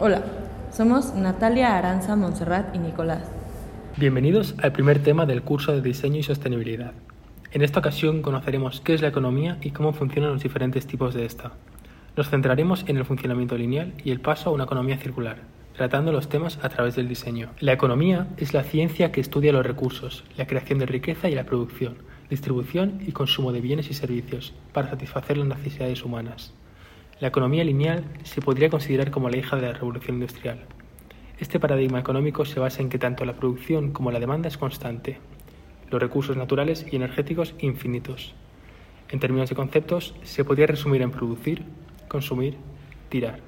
Hola, somos Natalia Aranza Monserrat y Nicolás. Bienvenidos al primer tema del curso de Diseño y Sostenibilidad. En esta ocasión conoceremos qué es la economía y cómo funcionan los diferentes tipos de esta. Nos centraremos en el funcionamiento lineal y el paso a una economía circular, tratando los temas a través del diseño. La economía es la ciencia que estudia los recursos, la creación de riqueza y la producción, distribución y consumo de bienes y servicios para satisfacer las necesidades humanas. La economía lineal se podría considerar como la hija de la revolución industrial. Este paradigma económico se basa en que tanto la producción como la demanda es constante, los recursos naturales y energéticos infinitos. En términos de conceptos, se podría resumir en producir, consumir, tirar.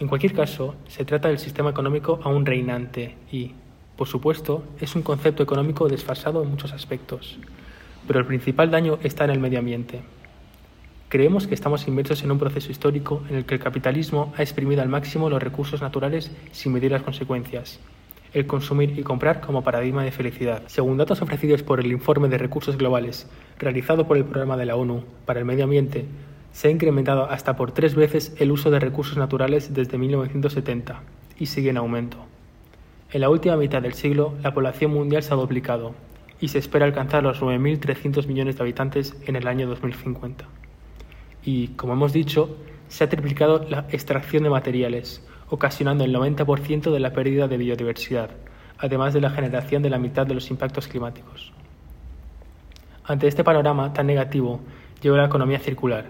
En cualquier caso, se trata del sistema económico aún reinante y, por supuesto, es un concepto económico desfasado en muchos aspectos, pero el principal daño está en el medio ambiente. Creemos que estamos inmersos en un proceso histórico en el que el capitalismo ha exprimido al máximo los recursos naturales sin medir las consecuencias. El consumir y comprar como paradigma de felicidad. Según datos ofrecidos por el Informe de Recursos Globales, realizado por el Programa de la ONU para el Medio Ambiente, se ha incrementado hasta por tres veces el uso de recursos naturales desde 1970 y sigue en aumento. En la última mitad del siglo, la población mundial se ha duplicado y se espera alcanzar los 9.300 millones de habitantes en el año 2050 y, como hemos dicho, se ha triplicado la extracción de materiales, ocasionando el 90% de la pérdida de biodiversidad, además de la generación de la mitad de los impactos climáticos. Ante este panorama tan negativo, llegó la economía circular,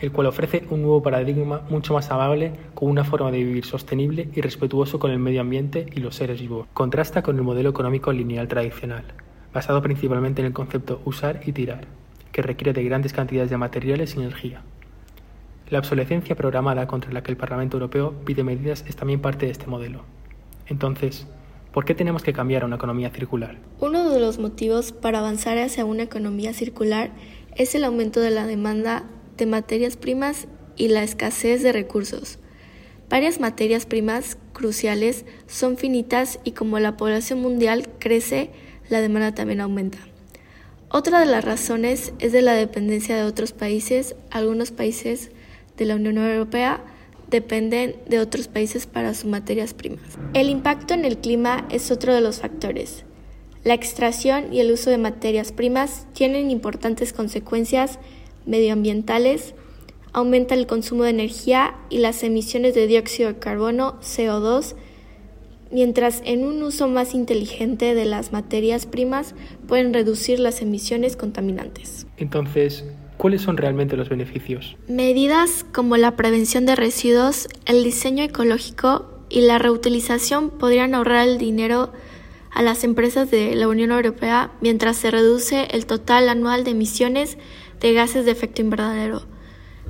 el cual ofrece un nuevo paradigma mucho más amable con una forma de vivir sostenible y respetuoso con el medio ambiente y los seres vivos. Contrasta con el modelo económico lineal tradicional, basado principalmente en el concepto usar y tirar, que requiere de grandes cantidades de materiales y energía. La obsolescencia programada contra la que el Parlamento Europeo pide medidas es también parte de este modelo. Entonces, ¿por qué tenemos que cambiar a una economía circular? Uno de los motivos para avanzar hacia una economía circular es el aumento de la demanda de materias primas y la escasez de recursos. Varias materias primas cruciales son finitas y como la población mundial crece, la demanda también aumenta. Otra de las razones es de la dependencia de otros países. Algunos países de la Unión Europea dependen de otros países para sus materias primas. El impacto en el clima es otro de los factores. La extracción y el uso de materias primas tienen importantes consecuencias medioambientales, aumenta el consumo de energía y las emisiones de dióxido de carbono, CO2, mientras en un uso más inteligente de las materias primas pueden reducir las emisiones contaminantes. Entonces, ¿Cuáles son realmente los beneficios? Medidas como la prevención de residuos, el diseño ecológico y la reutilización podrían ahorrar el dinero a las empresas de la Unión Europea mientras se reduce el total anual de emisiones de gases de efecto invernadero.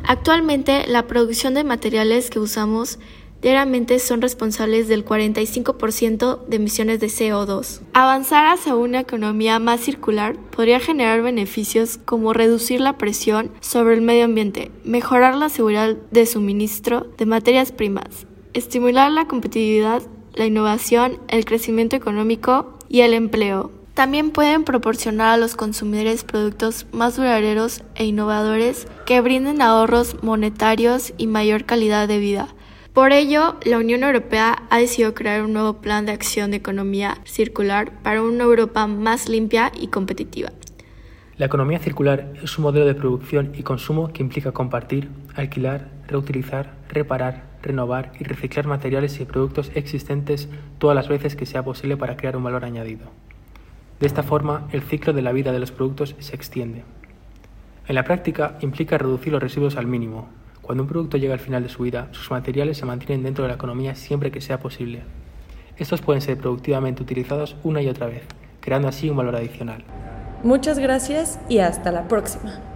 Actualmente, la producción de materiales que usamos diariamente son responsables del 45% de emisiones de CO2. Avanzar hacia una economía más circular podría generar beneficios como reducir la presión sobre el medio ambiente, mejorar la seguridad de suministro de materias primas, estimular la competitividad, la innovación, el crecimiento económico y el empleo. También pueden proporcionar a los consumidores productos más duraderos e innovadores que brinden ahorros monetarios y mayor calidad de vida. Por ello, la Unión Europea ha decidido crear un nuevo plan de acción de economía circular para una Europa más limpia y competitiva. La economía circular es un modelo de producción y consumo que implica compartir, alquilar, reutilizar, reparar, renovar y reciclar materiales y productos existentes todas las veces que sea posible para crear un valor añadido. De esta forma, el ciclo de la vida de los productos se extiende. En la práctica, implica reducir los residuos al mínimo, cuando un producto llega al final de su vida, sus materiales se mantienen dentro de la economía siempre que sea posible. Estos pueden ser productivamente utilizados una y otra vez, creando así un valor adicional. Muchas gracias y hasta la próxima.